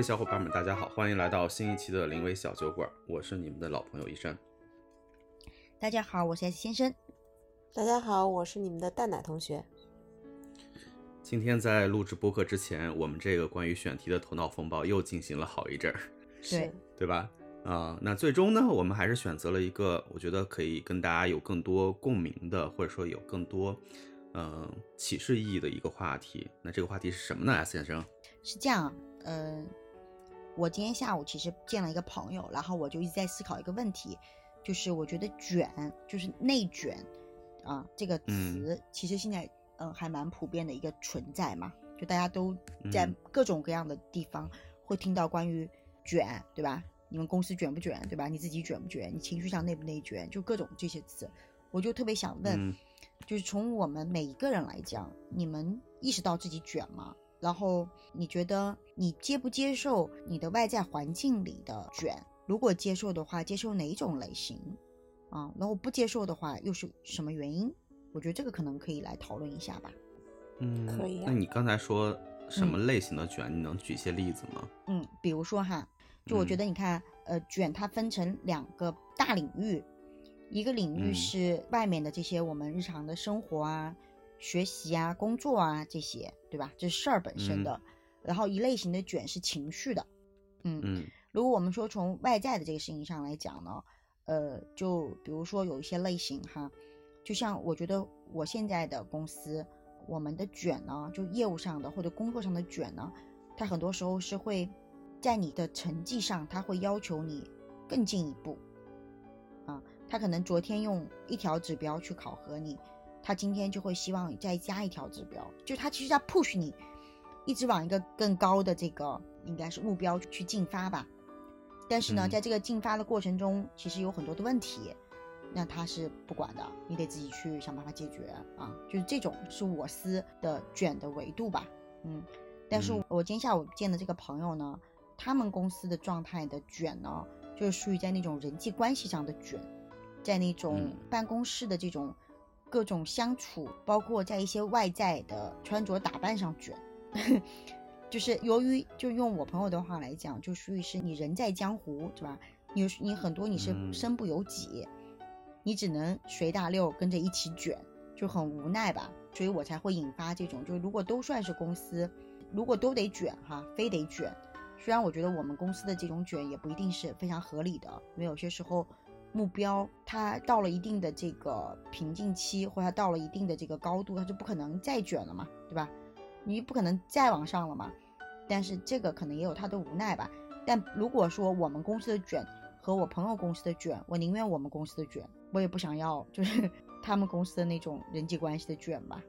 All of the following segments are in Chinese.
位小伙伴们，大家好，欢迎来到新一期的临危小酒馆，我是你们的老朋友一山。大家好，我是 S 先生。大家好，我是你们的蛋奶同学。今天在录制播客之前，我们这个关于选题的头脑风暴又进行了好一阵儿，对对吧？啊、那最终呢，我们还是选择了一个我觉得可以跟大家有更多共鸣的，或者说有更多嗯、呃启示意义的一个话题。那这个话题是什么呢？S 先生？是这样，呃，我今天下午其实见了一个朋友，然后我就一直在思考一个问题，就是我觉得卷，就是内卷啊、这个词，其实现在嗯、呃还蛮普遍的一个存在嘛，就大家都在嗯各种各样的地方会听到关于卷，对吧？你们公司卷不卷，对吧？你自己卷不卷？你情绪上内不内卷？就各种这些词，我就特别想问，嗯就是从我们每一个人来讲，你们意识到自己卷吗？然后你觉得你接不接受你的外在环境里的卷？如果接受的话，接受哪一种类型？啊，然后不接受的话，又是什么原因？我觉得这个可能可以来讨论一下吧。嗯，可以啊那你刚才说什么类型的卷？你能举一些例子吗？嗯，比如说哈，就我觉嗯得你看，呃，卷它分成两个大领域，一个领域嗯是外面的这些我们日常的生活啊、学习啊、工作啊这些，对吧？这是事儿本身的。然后一类型的卷是情绪的，嗯，嗯如果我们说从外在的这个事情上来讲呢，呃，就比如说有一些类型哈，就像我觉得我现在的公司，我们的卷呢，就业务上的或者工作上的卷呢，它很多时候是会在你的成绩上，它会要求你更进一步，啊，他可能昨天用一条指标去考核你，他今天就会希望你再加一条指标，就他其实在 push 你，一直往一个更高的这个应该是目标去进发吧。但是呢，嗯在这个进发的过程中，其实有很多的问题，那他是不管的，你得自己去想办法解决啊。就是这种是我司的卷的维度吧，嗯。但是嗯我今天下午见的这个朋友呢，他们公司的状态的卷呢，就是属于在那种人际关系上的卷，在那种嗯办公室的这种各种相处，包括在一些外在的穿着打扮上卷。就是由于，就用我朋友的话来讲，就属于是你人在江湖，对吧？你你很多你是嗯身不由己，你只能随大溜跟着一起卷，就很无奈吧。所以我才会引发这种，就如果都算是公司，如果都得卷哈，非得卷。虽然我觉得我们公司的这种卷也不一定是非常合理的，因为有些时候目标它到了一定的这个瓶颈期，或者它到了一定的这个高度，它就不可能再卷了嘛，对吧？你不可能再往上了嘛。但是这个可能也有它的无奈吧。但如果说我们公司的卷和我朋友公司的卷，我宁愿我们公司的卷，我也不想要就是 他们公司的那种人际关系的卷吧。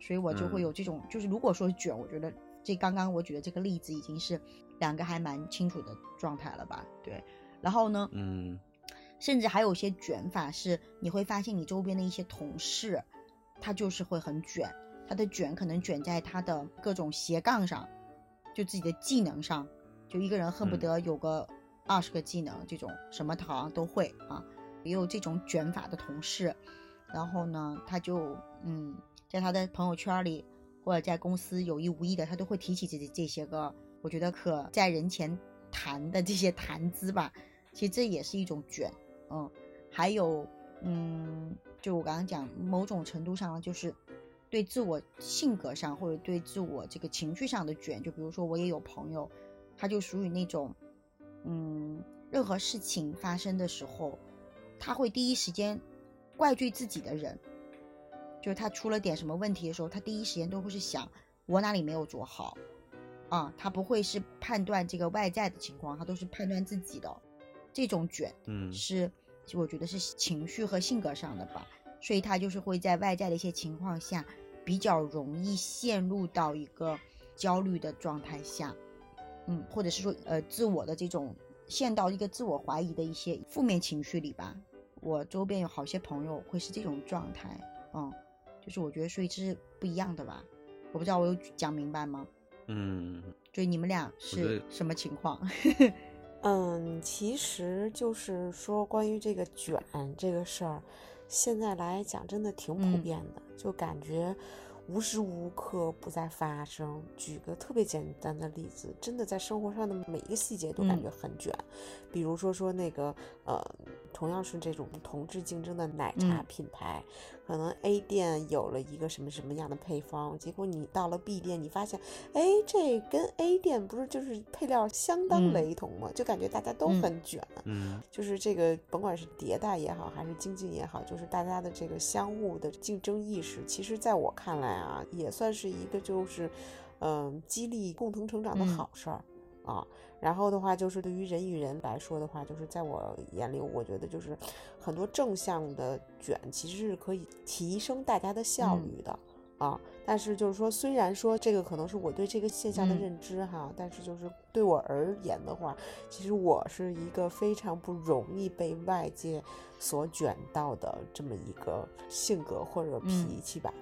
所以我就会有这种，就是如果说卷，我觉得这刚刚我举的这个例子已经是两个还蛮清楚的状态了吧？对。然后呢，嗯甚至还有一些卷法是你会发现你周边的一些同事，他就是会很卷，他的卷可能卷在他的各种斜杠上，就自己的技能上，就一个人恨不得有个二十个技能，这种什么他好像都会啊，也有这种卷法的同事，然后呢，他就嗯，在他的朋友圈里或者在公司有意无意的，他都会提起这这些个，我觉得可在人前谈的这些谈资吧，其实这也是一种卷，嗯，还有嗯，就我刚刚讲，某种程度上就是对自我性格上或者对自我这个情绪上的卷，就比如说我也有朋友，他就属于那种，嗯，任何事情发生的时候，他会第一时间怪罪自己的人，就是他出了点什么问题的时候，他第一时间都会是想我哪里没有做好，啊，他不会是判断这个外在的情况，他都是判断自己的，这种卷嗯是，我觉得是情绪和性格上的吧，所以他就是会在外在的一些情况下，比较容易陷入到一个焦虑的状态下，嗯，或者是说呃自我的这种陷到一个自我怀疑的一些负面情绪里吧。我周边有好些朋友会是这种状态，嗯，就是我觉得所以这是不一样的吧，我不知道我有讲明白吗？嗯所以你们俩是什么情况？嗯，其实就是说关于这个卷这个事儿，现在来讲真的挺普嗯。遍的，就感觉无时无刻不在发生。举个特别简单的例子，真的在生活上的每一个细节都感觉很卷，比如说说那个呃，同样是这种同质竞争的奶茶品牌。可能 A 店有了一个什么什么样的配方，结果你到了 B 店，你发现，哎，这跟 A 店不是就是配料相当雷同吗？就感觉大家都很卷，嗯，就是这个甭管是迭代也好，还是精进也好，就是大家的这个相互的竞争意识，其实在我看来啊，也算是一个就是，嗯，激励共同成长的好事儿啊。然后的话，就是对于人与人来说的话，就是在我眼里，我觉得就是很多正向的卷其实是可以提升大家的效率的啊。但是就是说，虽然说这个可能是我对这个现象的认知哈，但是就是对我而言的话，其实我是一个非常不容易被外界所卷到的这么一个性格或者脾气吧。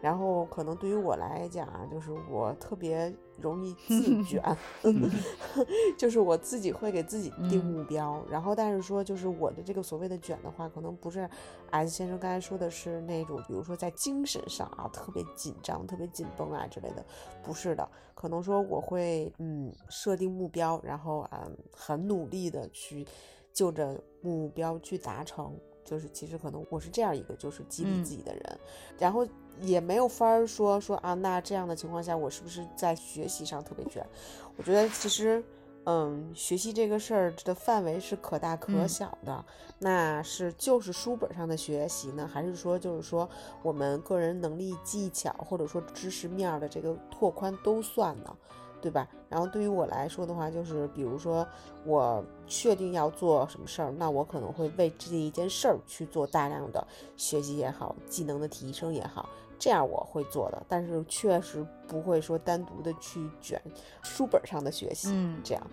然后可能对于我来讲啊，就是我特别容易自 卷，就是我自己会给自己定目标。然后但是说就是我的这个所谓的卷的话，可能不是 S 先生刚才说的是那种，比如说在精神上啊特别紧张、特别紧绷啊之类的，不是的。可能说我会嗯设定目标，然后嗯很努力的去就着目标去达成。就是其实可能我是这样一个就是激励自己的人，然后。也没有法儿说说啊，那这样的情况下，我是不是在学习上特别卷？我觉得其实，嗯，学习这个事儿的范围是可大可小的。那是就是书本上的学习呢，还是说就是说我们个人能力、技巧或者说知识面的这个拓宽都算呢？对吧？然后对于我来说的话，就是比如说我确定要做什么事儿，那我可能会为这一件事儿去做大量的学习也好，技能的提升也好。这样我会做的，但是确实不会说单独的去卷书本上的学习，这样，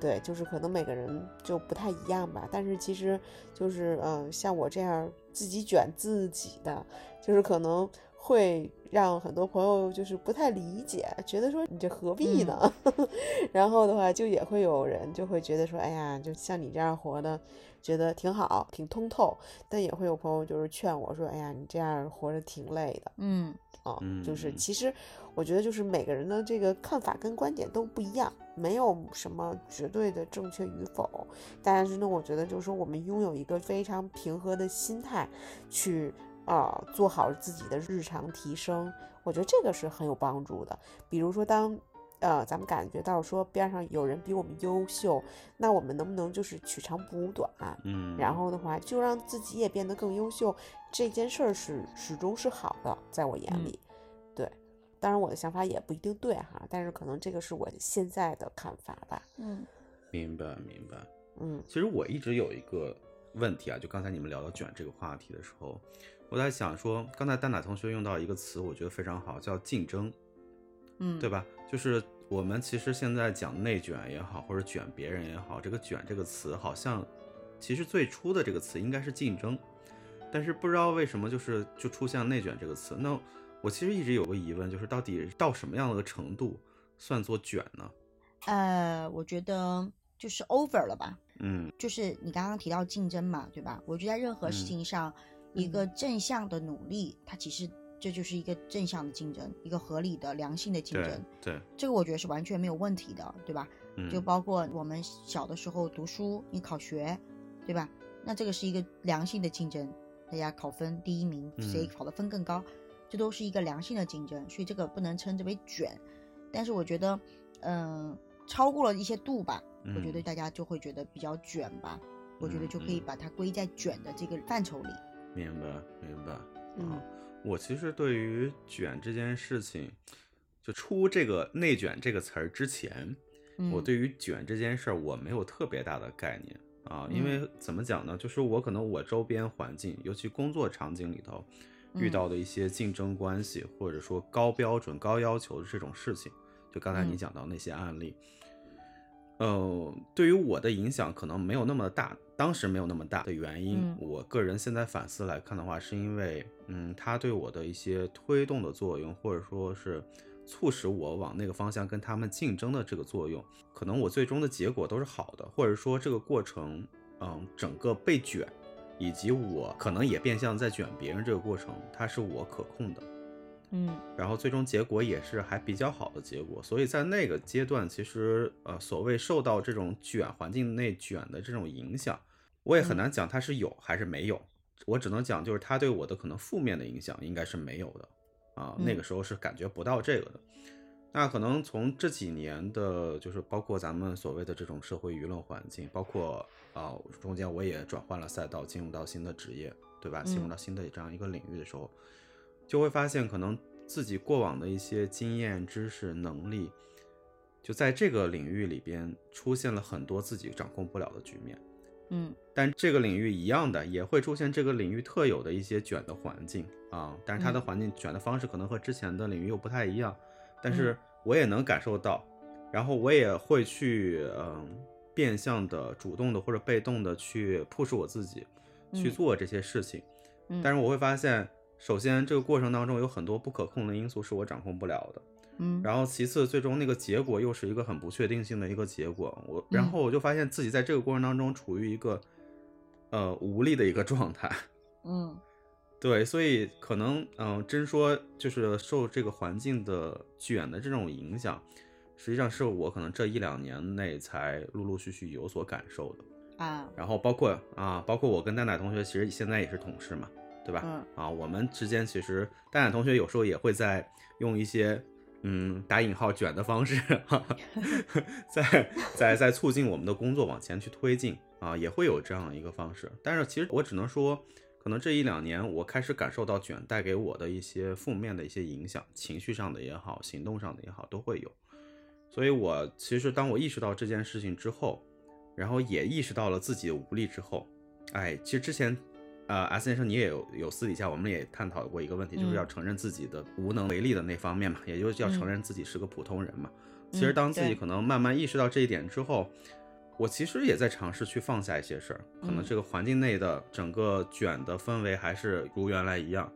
对，就是可能每个人就不太一样吧。但是其实就是，嗯，像我这样自己卷自己的，就是可能会让很多朋友就是不太理解，觉得说你这何必呢？然后的话，就也会有人就会觉得说，哎呀，就像你这样活的。觉得挺好，挺通透，但也会有朋友就是劝我说：“哎呀，你这样活着挺累的。”嗯，啊，就是其实我觉得就是每个人的这个看法跟观点都不一样，没有什么绝对的正确与否。但是呢，我觉得就是说我们拥有一个非常平和的心态，去啊做好自己的日常提升，我觉得这个是很有帮助的。比如说当。呃，咱们感觉到说边上有人比我们优秀，那我们能不能就是取长补短？嗯，然后的话就让自己也变得更优秀，这件事儿是始终是好的，在我眼里，对。当然我的想法也不一定对哈，但是可能这个是我现在的看法吧。嗯，明白明白。嗯，其实我一直有一个问题啊，就刚才你们聊到卷这个话题的时候，我在想说，刚才丹娜同学用到一个词，我觉得非常好，叫竞争。嗯，对吧？就是。我们其实现在讲内卷也好，或者卷别人也好，这个“卷”这个词好像，其实最初的这个词应该是竞争，但是不知道为什么就是就出现了内卷这个词。那我其实一直有个疑问，就是到底到什么样的程度算作卷呢？呃，我觉得就是 over 了吧。嗯，就是你刚刚提到竞争嘛，对吧？我觉得在任何事情上，一个正向的努力，它其实。这就是一个正向的竞争，一个合理的、良性的竞争。对，这个我觉得是完全没有问题的，对吧？嗯，就包括我们小的时候读书，你考学，对吧？那这个是一个良性的竞争，大家考分第一名，谁考的分更高，这都是一个良性的竞争，所以这个不能称之为卷。但是我觉得，嗯，超过了一些度吧，我觉得大家就会觉得比较卷吧。我觉得就可以把它归在卷的这个范畴里。明白，明白。嗯。我其实对于卷这件事情，就出这个内卷这个词儿之前，我对于卷这件事儿我没有特别大的概念啊，因为怎么讲呢？就是我可能我周边环境，尤其工作场景里头遇到的一些竞争关系，或者说高标准、高要求的这种事情，就刚才你讲到那些案例。呃，对于我的影响可能没有那么大，当时没有那么大的原因，我个人现在反思来看的话，是因为，嗯，他对我的一些推动的作用，或者说是促使我往那个方向跟他们竞争的这个作用，可能我最终的结果都是好的，或者说这个过程，嗯，整个被卷，以及我可能也变相在卷别人这个过程，它是我可控的，嗯。然后最终结果也是还比较好的结果，所以在那个阶段，其实呃，所谓受到这种卷环境内卷的这种影响，我也很嗯。难讲它是有还是没有，我只能讲就是它对我的可能负面的影响应该是没有的啊，那嗯。个时候是感觉不到这个的。那可能从这几年的，就是包括咱们所谓的这种社会舆论环境，包括啊、中间我也转换了赛道，进入到新的职业，对吧？进入嗯。到新的这样一个领域的时候，就会发现可能自己过往的一些经验、知识、能力，就在这个领域里边出现了很多自己掌控不了的局面。嗯。但这个领域一样的也会出现这个领域特有的一些卷的环境啊，但是它的嗯。环境卷的方式可能和之前的领域又不太一样，但嗯。是我也能感受到，然后我也会去嗯变相的、主动的或者被动的去 push 我自己去嗯做这些事情，嗯，但是我会发现，首先这个过程当中有很多不可控的因素是我掌控不了的，嗯然后其次，最终那个结果又是一个很不确定性的一个结果。我然嗯后我就发现自己在这个过程当中处于一个呃无力的一个状态。嗯对，所以可能嗯、真说就是受这个环境的卷的这种影响，实际上是我可能这一两年内才陆陆续续有所感受的。啊然后包括啊，包括我跟蛋奶同学，其实现在也是同事嘛，对吧？嗯啊，我们之间其实蛋蛋同学有时候也会在用一些嗯打引号卷的方式，哈 哈在在在促进我们的工作往前去推进啊，也会有这样一个方式。但是其实我只能说，可能这一两年我开始感受到卷带给我的一些负面的一些影响，情绪上的也好，行动上的也好，都会有。所以我其实当我意识到这件事情之后，然后也意识到了自己的无力之后，哎，其实之前，呃，S 先生你也有有私底下我们也探讨过一个问题，就是嗯要承认自己的无能为力的那方面嘛，也就是要承嗯认自己是个普通人嘛。其实嗯当自己可能慢慢意识到这一点之后，我其实也在尝试去放下一些事儿，可能嗯这个环境内的整个卷的氛围还是如原来一样，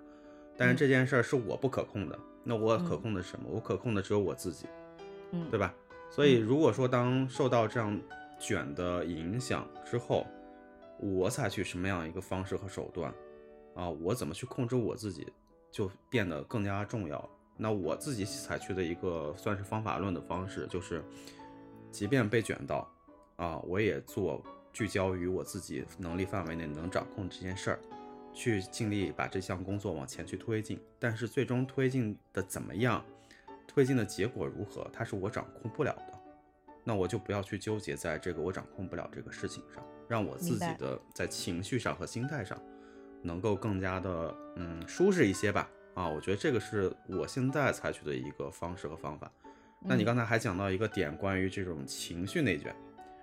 但是嗯这件事儿是我不可控的，那我可嗯控的是什么？我可控的只有我自己。嗯对吧？所以嗯如果说当受到这样卷的影响之后，我采取什么样一个方式和手段啊？我怎么去控制我自己，就变得更加重要。那我自己采取的一个算是方法论的方式，就是即便被卷到啊，我也做聚焦于我自己能力范围内能掌控这件事儿，去尽力把这项工作往前去推进。但是最终推进的怎么样？推进的结果如何，它是我掌控不了的，那我就不要去纠结在这个我掌控不了这个事情上，让我自己的在情绪上和心态上能够更加的嗯舒适一些吧。啊，我觉得这个是我现在采取的一个方式和方法。那你嗯刚才还讲到一个点，关于这种情绪内卷，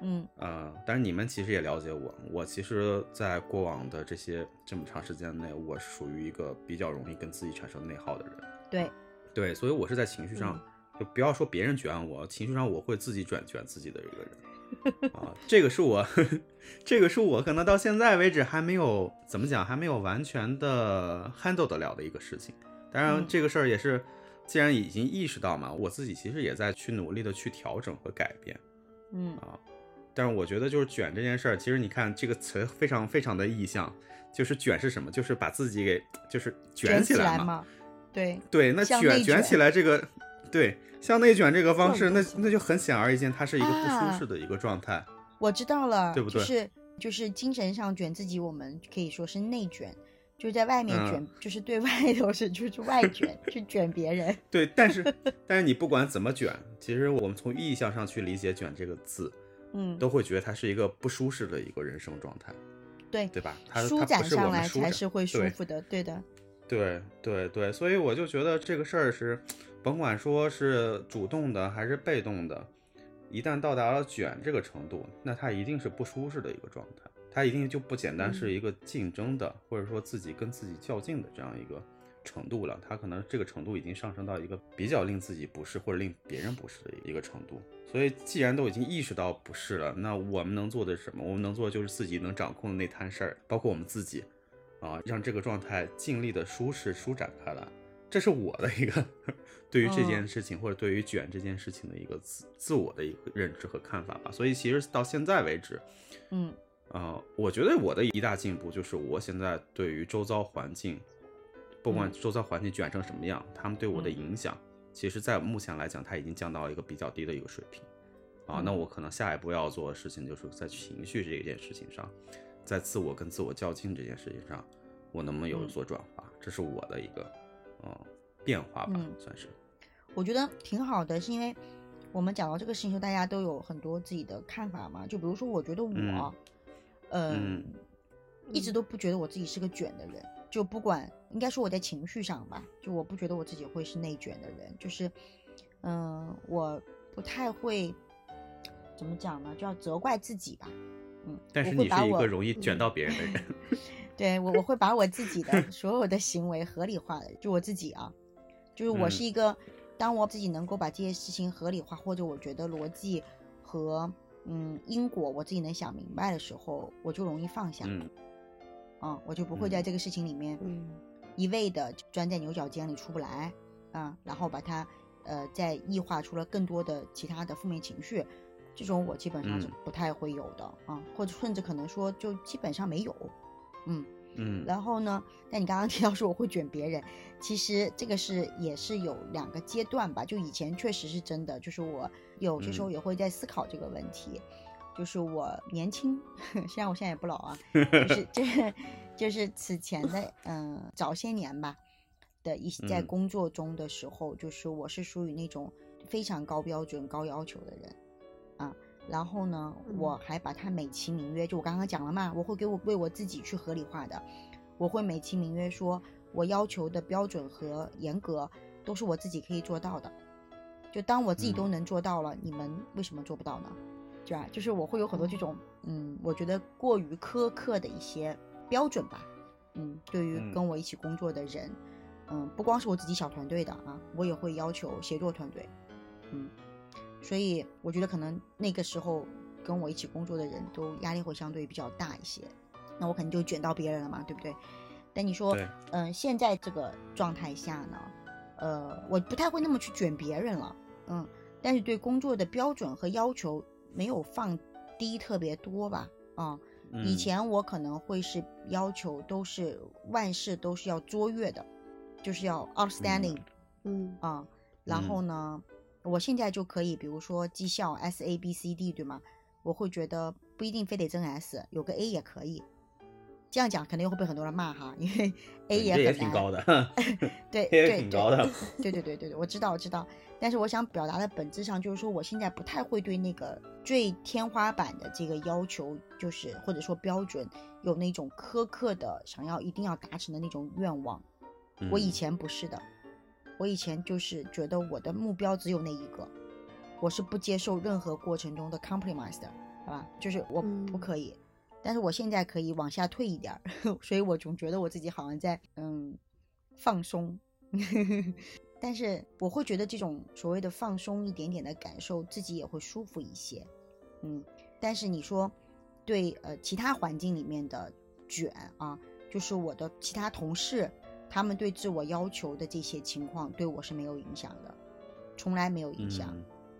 嗯呃，但是你们其实也了解我，我其实，在过往的这些这么长时间内，我是属于一个比较容易跟自己产生内耗的人。对对，所以我是在情绪上，就不要说别人卷我，情绪上我会自己卷卷自己的一个人啊。这个是我，这个是我可能到现在为止还没有怎么讲，还没有完全的 handle 得了的一个事情。当然嗯，这个事儿也是，既然已经意识到嘛，我自己其实也在去努力的去调整和改变嗯啊。但是我觉得就是卷这件事儿，其实你看这个词非常非常的意象，就是卷是什么？就是把自己给就是卷起来嘛，对对，那卷卷起来这个，对，向内卷这个方式，那那就很显而易见，它是一个不啊舒适的一个状态。我知道了，对不对就是就是精神上卷自己，我们可以说是内卷，就是在外面嗯卷，就是对外头是就是外卷，去卷别人。对，但是但是你不管怎么卷，其实我们从意向上去理解“卷”这个字，嗯，都会觉得它是一个不舒适的一个人生状态，对，对吧？它舒展上来们才是会舒服的，对的。对对对，所以我就觉得这个事儿是，甭管说是主动的还是被动的，一旦到达了卷这个程度，那它一定是不舒适的一个状态，它一定就不简单是一个竞争的，或者说自己跟自己较劲的这样一个程度了，它可能这个程度已经上升到一个比较令自己不适或者令别人不适的一个程度。所以既然都已经意识到不适了，那我们能做的是什么？我们能做的就是自己能掌控的那摊事儿，包括我们自己。啊，让这个状态尽力的舒适舒展开来，这是我的一个对于这件事情、或者对于卷这件事情的一个自自我的一个认知和看法吧。所以其实到现在为止，嗯呃，我觉得我的一大进步就是我现在对于周遭环境不管周遭环境卷成什么样，他们对我的影响，其实在目前来讲，它已经降到一个比较低的一个水平。啊，那我可能下一步要做的事情，就是在情绪这件事情上，在自我跟自我较劲这件事情上，我能不能有所转化？这是我的一个，嗯，变化吧，算是。我觉得挺好的，是因为我们讲到这个事情，大家都有很多自己的看法嘛。就比如说，我觉得我，嗯，一直都不觉得我自己是个卷的人。就不管，应该说我在情绪上吧，就我不觉得我自己会是内卷的人。就是，嗯，我不太会。怎么讲呢？就要责怪自己吧，嗯。但是你是一个容易卷到别人的人。对我，我会把我自己的 所有的行为合理化的，就我自己啊，就是我是一个，当我自己能够把这些事情合理化，或者我觉得逻辑和嗯因果我自己能想明白的时候，我就容易放下。嗯。啊，我就不会在这个事情里面一味的钻在牛角尖里出不来啊，然后把它呃再异化出了更多的其他的负面情绪。这种我基本上是不太会有的啊，或者甚至可能说就基本上没有，嗯嗯。然后呢，但你刚刚提到说我会卷别人，其实这个是也是有两个阶段吧。就以前确实是真的，就是我有些时候也会在思考这个问题。就是我年轻，虽然我现在也不老啊，就是就是就是此前的嗯早些年吧的一些在工作中的时候，就是我是属于那种非常高标准、高要求的人。啊，然后呢，我还把它美其名曰，就我刚刚讲了嘛，我会给我为我自己去合理化的，我会美其名曰说，我要求的标准和严格都是我自己可以做到的，就当我自己都能做到了，你们为什么做不到呢？对吧？就是我会有很多这种，嗯，我觉得过于苛刻的一些标准吧，嗯，对于跟我一起工作的人，嗯，不光是我自己小团队的啊，我也会要求协作团队，嗯。所以我觉得可能那个时候跟我一起工作的人都压力会相对比较大一些，那我肯定就卷到别人了嘛，对不对？但你说，嗯，现在这个状态下呢，呃，我不太会那么去卷别人了，嗯，但是对工作的标准和要求没有放低特别多吧，啊，以前我可能会是要求都是万事都是要卓越的，就是要 outstanding，嗯啊，然后呢？我现在就可以，比如说绩效 S A B C D，对吗？我会觉得不一定非得真 S，有个 A 也可以。这样讲肯定会被很多人骂哈，因为 A 也也挺高的。对 对对，挺高的。对对对对对，我知道我知道。但是我想表达的本质上就是说，我现在不太会对那个最天花板的这个要求，就是或者说标准，有那种苛刻的想要一定要达成的那种愿望。我以前不是的。我以前就是觉得我的目标只有那一个，我是不接受任何过程中的 compromise 的，好吧？就是我不可以，但是我现在可以往下退一点儿，所以我总觉得我自己好像在嗯放松，但是我会觉得这种所谓的放松一点点的感受，自己也会舒服一些，嗯。但是你说对呃其他环境里面的卷啊，就是我的其他同事。他们对自我要求的这些情况对我是没有影响的，从来没有影响，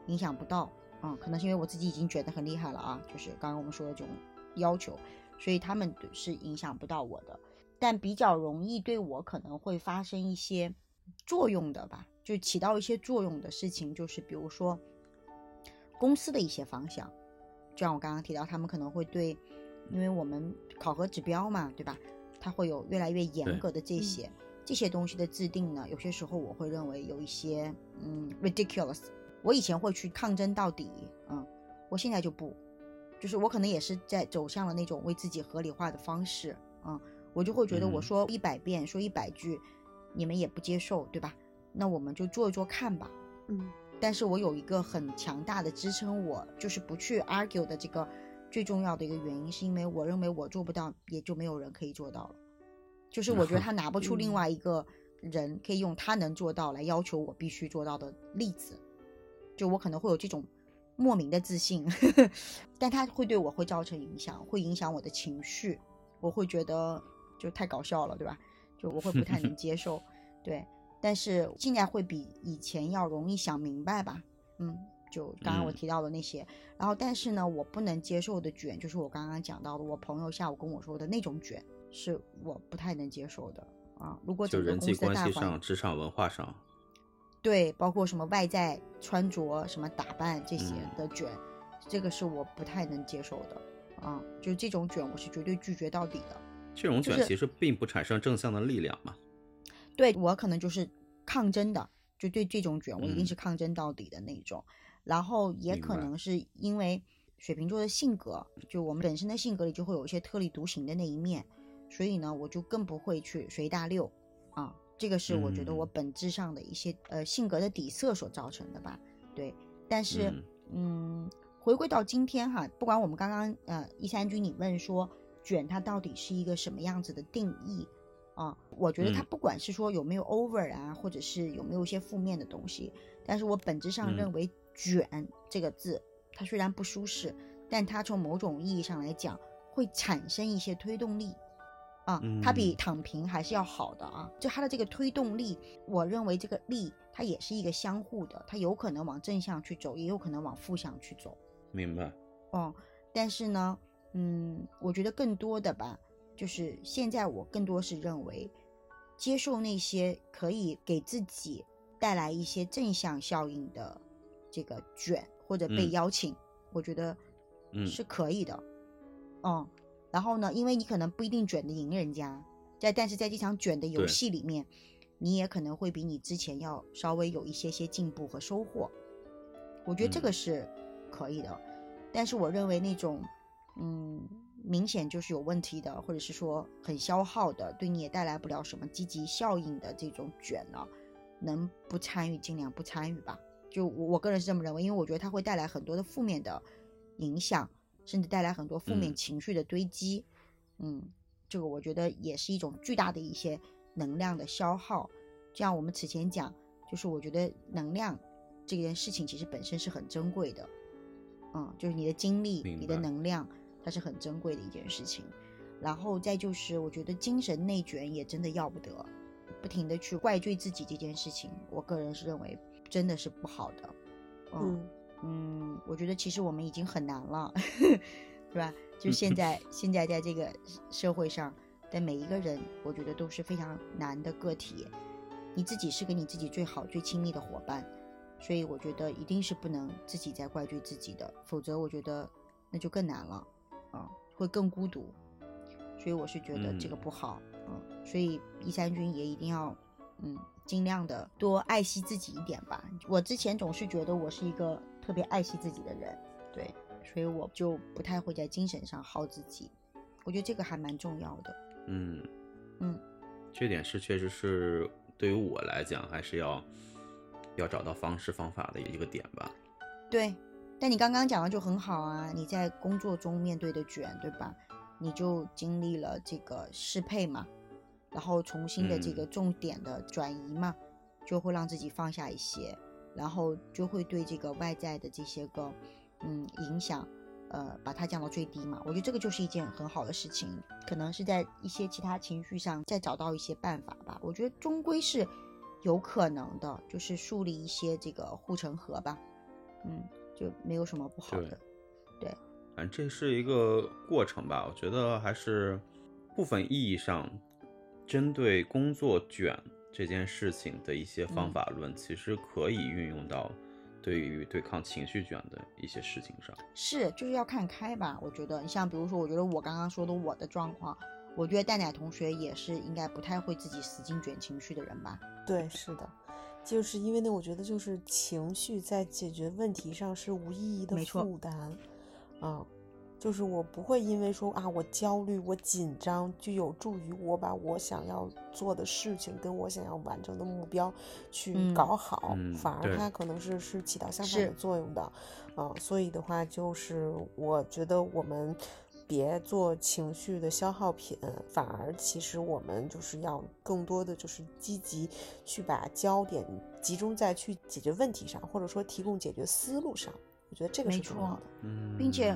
影响不到。嗯，可能是因为我自己已经觉得很厉害了啊，就是刚刚我们说的这种要求，所以他们是影响不到我的。但比较容易对我可能会发生一些作用的吧，就起到一些作用的事情，就是比如说公司的一些方向，就像我刚刚提到，他们可能会对，因为我们考核指标嘛，对吧？它会有越来越严格的这些。这些东西的制定呢，有些时候我会认为有一些嗯 ridiculous。我以前会去抗争到底，嗯，我现在就不，就是我可能也是在走向了那种为自己合理化的方式，嗯，我就会觉得我说一百遍说一百句，你们也不接受，对吧？那我们就做一做看吧，嗯。但是我有一个很强大的支撑，我就是不去 argue 的这个最重要的一个原因，是因为我认为我做不到，也就没有人可以做到了。就是我觉得他拿不出另外一个人可以用他能做到来要求我必须做到的例子，就我可能会有这种莫名的自信，但他会对我会造成影响，会影响我的情绪，我会觉得就太搞笑了，对吧？就我会不太能 接受，对。但是现在会比以前要容易想明白吧，嗯，就刚刚我提到的那些。然后，但是呢，我不能接受的卷，就是我刚刚讲到的，我朋友下午跟我说的那种卷。是我不太能接受的，啊。如果就人际关系上、职场文化上，对，包括什么外在穿着、什么打扮这些嗯的卷，这个是我不太能接受的啊。就这种卷，我是绝对拒绝到底的。这种卷其实并不产生正向的力量嘛。对我可能就是抗争的，就对这种卷，我一定嗯是抗争到底的那种。然后也可能是因为水瓶座的性格，就我们本身的性格里就会有一些特立独行的那一面，所以呢，我就更不会去随大溜啊。这个是我觉得我嗯本质上的一些、呃性格的底色所造成的吧。对，但是嗯嗯，回归到今天哈，不管我们刚刚呃一三君你问说卷它到底是一个什么样子的定义啊，我觉得它嗯不管是说有没有 over 啊，或者是有没有一些负面的东西，但是我本质上嗯认为卷这个字，它虽然不舒适，但它从某种意义上来讲会产生一些推动力。啊，它比嗯躺平还是要好的啊！就它的这个推动力，我认为这个力它也是一个相互的，它有可能往正向去走，也有可能往负向去走。明白。哦，但是呢，嗯，我觉得更多的吧，就是现在我更多是认为，接受那些可以给自己带来一些正向效应的这个卷或者被嗯邀请，我觉得嗯是可以的。嗯，然后呢，因为你可能不一定卷得赢人家，在但是在这场卷的游戏里面，你也可能会比你之前要稍微有一些些进步和收获。我觉得这嗯个是可以的，但是我认为那种，嗯，明显就是有问题的，或者是说很消耗的，对你也带来不了什么积极效应的这种卷呢，能不参与尽量不参与吧。就我我个人是这么认为，因为我觉得它会带来很多的负面的影响，甚至带来很多负面嗯情绪的堆积。嗯，这个我觉得也是一种巨大的一些能量的消耗。这样我们此前讲，就是我觉得能量这件事情其实本身是很珍贵的，嗯，就是你的精力、你的能量，它是很珍贵的一件事情。然后再就是，我觉得精神内卷也真的要不得，不停的去怪罪自己这件事情，我个人是认为真的是不好的。嗯嗯嗯，我觉得其实我们已经很难了，是吧？就现在现在在这个社会上的每一个人，我觉得都是非常难的个体。你自己是跟你自己最好、最亲密的伙伴，所以我觉得一定是不能自己在怪罪自己的，否则我觉得那就更难了，啊，会更孤独。所以我是觉得这个嗯不好，嗯，所以一三军也一定要，嗯，尽量的多爱惜自己一点吧。我之前总是觉得我是一个特别爱惜自己的人，对，所以我就不太会在精神上耗自己。我觉得这个还蛮重要的。嗯嗯，这点是确实是对于我来讲，还是要要找到方式方法的一个点吧。对，但你刚刚讲的就很好啊，你在工作中面对的卷，对吧？你就经历了这个适配嘛，然后重新的这个嗯重点的转移嘛，就会让自己放下一些，然后就会对这个外在的这些个嗯影响，呃，把它降到最低嘛。我觉得这个就是一件很好的事情，可能是在一些其他情绪上再找到一些办法吧。我觉得终归是有可能的，就是树立一些这个护城河吧。嗯，就没有什么不好对的。对，反正这是一个过程吧，我觉得还是部分意义上针对工作卷这件事情的一些方嗯法论，其实可以运用到对于对抗情绪卷的一些事情上。是就是要看开吧。我觉得，你像比如说，我觉得我刚刚说的我的状况，我觉得蛋奶同学也是应该不太会自己使劲卷情绪的人吧。对，是的，就是因为呢，我觉得就是情绪在解决问题上是无意义的没错负担，啊，就是我不会因为说啊我焦虑我紧张就有助于我把我想要做的事情跟我想要完成的目标去嗯搞好，嗯反而它可能是是起到相反的作用的，啊，所以的话就是我觉得我们。别做情绪的消耗品，反而其实我们就是要更多的就是积极去把焦点集中在去解决问题上，或者说提供解决思路上。我觉得这个是重要的。嗯，并且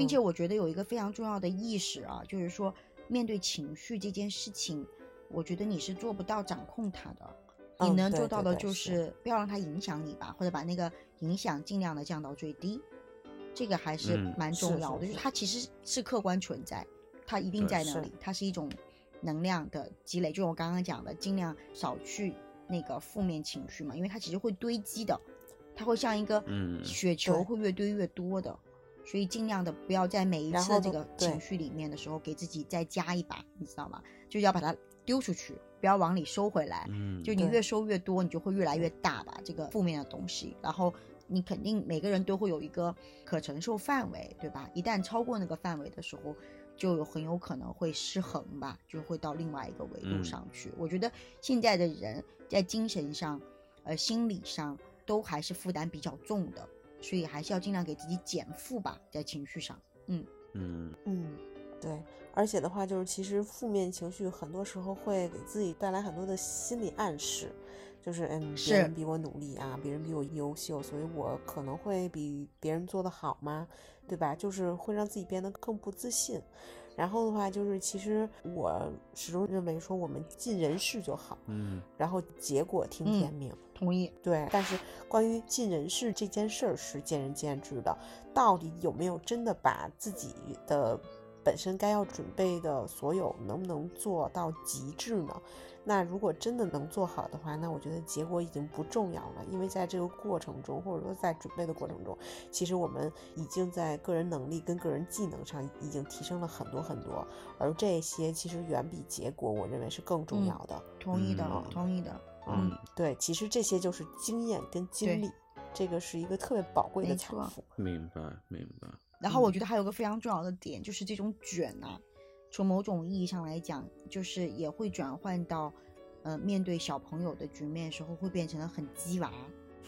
并且嗯我觉得有一个非常重要的意识啊，就是说面对情绪这件事情，我觉得你是做不到掌控它的。你嗯能做到的就是是不要让它影响你吧，或者把那个影响尽量的降到最低，这个还是嗯蛮重要的。是是是就是它其实是客观存在，它一定在那里，它是一种能量的积累，就我刚刚讲的，尽量少去那个负面情绪嘛，因为它其实会堆积的，它会像一个嗯雪球会越堆越多的，所以尽量的不要在每一次的这个情绪里面的时候给自己再加一把，你知道吗？就是要把它丢出去，不要往里收回来。嗯，就你越收越多，你就会越来越大吧，这个负面的东西。然后你肯定每个人都会有一个可承受范围，对吧？一旦超过那个范围的时候，就有很有可能会失衡吧，就会到另外一个维度嗯上去。我觉得现在的人在精神上、呃心理上都还是负担比较重的，所以还是要尽量给自己减负吧，在情绪上。嗯，嗯嗯，对，而且的话，就是其实负面情绪很多时候会给自己带来很多的心理暗示，就是嗯，别人比我努力啊，别人比我优秀，所以我可能会比别人做得好吗？对吧？就是会让自己变得更不自信。然后的话，就是其实我始终认为说，我们尽人事就好，嗯然后结果听嗯天命。同意。对，但是关于尽人事这件事儿是见仁见智的，到底有没有真的把自己的本身该要准备的所有能不能做到极致呢？那如果真的能做好的话，那我觉得结果已经不重要了，因为在这个过程中，或者说在准备的过程中，其实我们已经在个人能力跟个人技能上已经提升了很多很多，而这些其实远比结果，我认为是更重嗯要的。同意的，嗯同意的。嗯对，其实这些就是经验跟经历，这个是一个特别宝贵的财富。明白明白。然后我嗯觉得还有个非常重要的点，就是这种卷啊，从某种意义上来讲，就是也会转换到，呃，面对小朋友的局面时候，会变成了很鸡娃。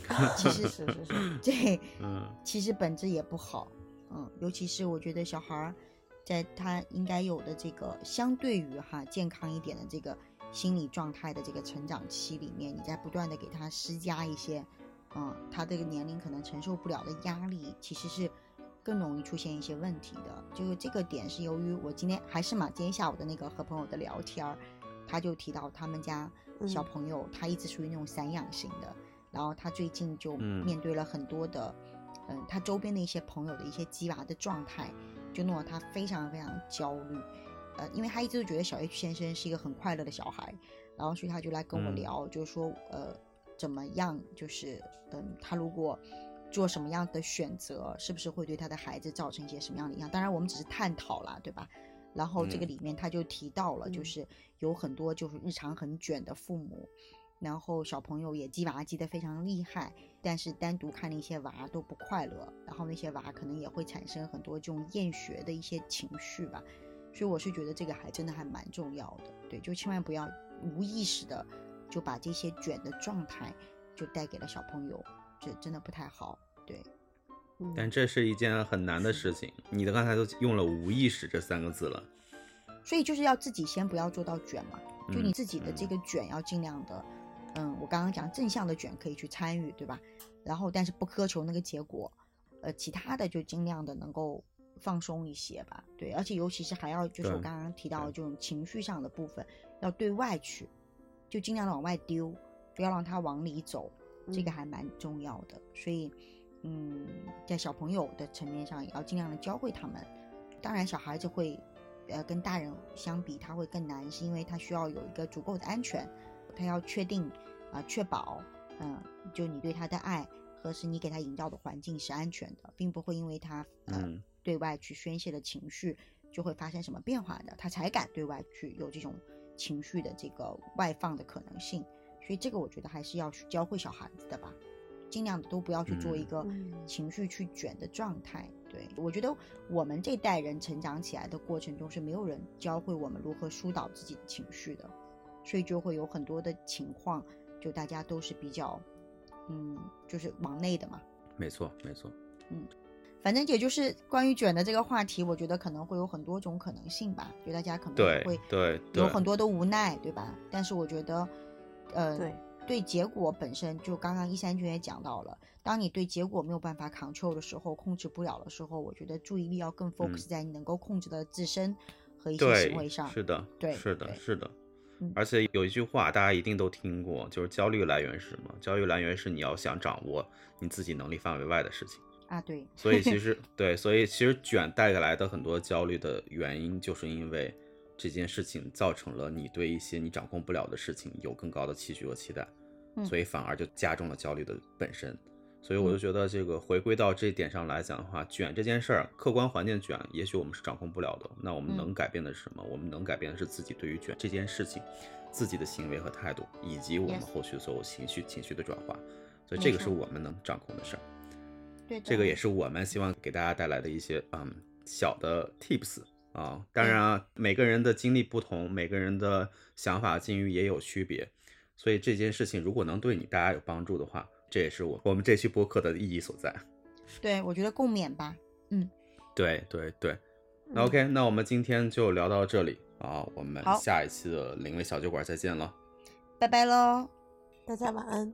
其实是是是，对，嗯其实本质也不好，嗯，尤其是我觉得小孩儿，在他应该有的这个相对于哈健康一点的这个心理状态的这个成长期里面，你在不断的给他施加一些，嗯，他这个年龄可能承受不了的压力，其实是更容易出现一些问题的。就是这个点是由于我今天还是嘛，今天下午的那个和朋友的聊天儿，他就提到他们家小嗯朋友，他一直属于那种散养型的，然后他最近就嗯面对了很多的，嗯，他周边的一些朋友的一些鸡娃的状态，就弄得他非常非常焦虑。呃，因为他一直都觉得小 H 先生是一个很快乐的小孩，然后所以他就来跟我嗯聊，就是说，呃，怎么样，就是，嗯，他如果做什么样的选择，是不是会对他的孩子造成一些什么样的影响？当然，我们只是探讨啦，对吧？然后这个嗯里面他就提到了，就嗯是有很多就是日常很卷的父母，然后小朋友也鸡娃鸡得非常厉害，但是单独看那些娃都不快乐，然后那些娃可能也会产生很多这种厌学的一些情绪吧。所以我是觉得这个还真的还蛮重要的，对，就千万不要无意识的就把这些卷的状态就带给了小朋友，这真的不太好，对。嗯但这是一件很难的事情。你的刚才都用了“无意识”这三个字了。所以就是要自己先不要做到卷嘛，就嗯你自己的这嗯个卷要尽量的，嗯，我刚刚讲正向的卷可以去参与，对吧？然后但是不苛求那个结果，呃，其他的就尽量的能够放松一些吧，对，而且尤其是还要就是我刚刚提到的这种情绪上的部分，要对外去，就尽量的往外丢，不要让它往里走，这个嗯还蛮重要的。所以，嗯，在小朋友的层面上也要尽量的教会他们。当然，小孩子会，呃，跟大人相比，他会更难，是因为他需要有一个足够的安全，他要确定啊、确保，嗯、就你对他的爱和是你给他营造的环境是安全的，并不会因为他呃、嗯对外去宣泄的情绪就会发生什么变化的，他才敢对外去有这种情绪的这个外放的可能性。所以这个我觉得还是要去教会小孩子的吧，尽量的都不要去做一嗯个嗯情绪去卷的状态。对我觉得我们这代人成长起来的过程中是没有人教会我们如何疏导自己的情绪的，所以就会有很多的情况，就大家都是比较，嗯，就是往内的嘛。没错没错。嗯反正也就是关于卷的这个话题，我觉得可能会有很多种可能性吧，就大家可能对会对对，有很多的无奈，对吧？但是我觉得，呃，对对结果本身，就刚刚一三君也讲到了，当你对结果没有办法 control 的时候，控制不了的时候，我觉得注意力要更 focus 在你能够控制的自身和一些行为上。是的，对是的，是的嗯。而且有一句话大家一定都听过，就是焦虑来源是什么？焦虑来源是你要想掌握你自己能力范围外的事情。啊，对，所以其 实对，所以其实卷带来的很多焦虑的原因，就是因为这件事情造成了你对一些你掌控不了的事情有更高的期许和期待，嗯所以反而就加重了焦虑的本身。所以我就觉得这个回归到这一点上来讲的话，卷这件事儿，客观环境卷，也许我们是掌控不了的。那我们嗯能改变的是什么？我们能改变的是自己对于卷这件事情自己的行为和态度，以及我们后续所有情绪情绪的转化。所以这个是我们能掌控的事儿。对，这个也是我们希望给大家带来的一些嗯小的 tips 啊。当然啊，每个人的经历不同，每个人的想法境遇也有区别，所以这件事情如果能对你大家有帮助的话，这也是我我们这期播客的意义所在。对我觉得共勉吧。嗯对对对，那嗯 OK，那我们今天就聊到这里啊，我们下一期的灵位小酒馆再见了。拜拜喽。大家晚安。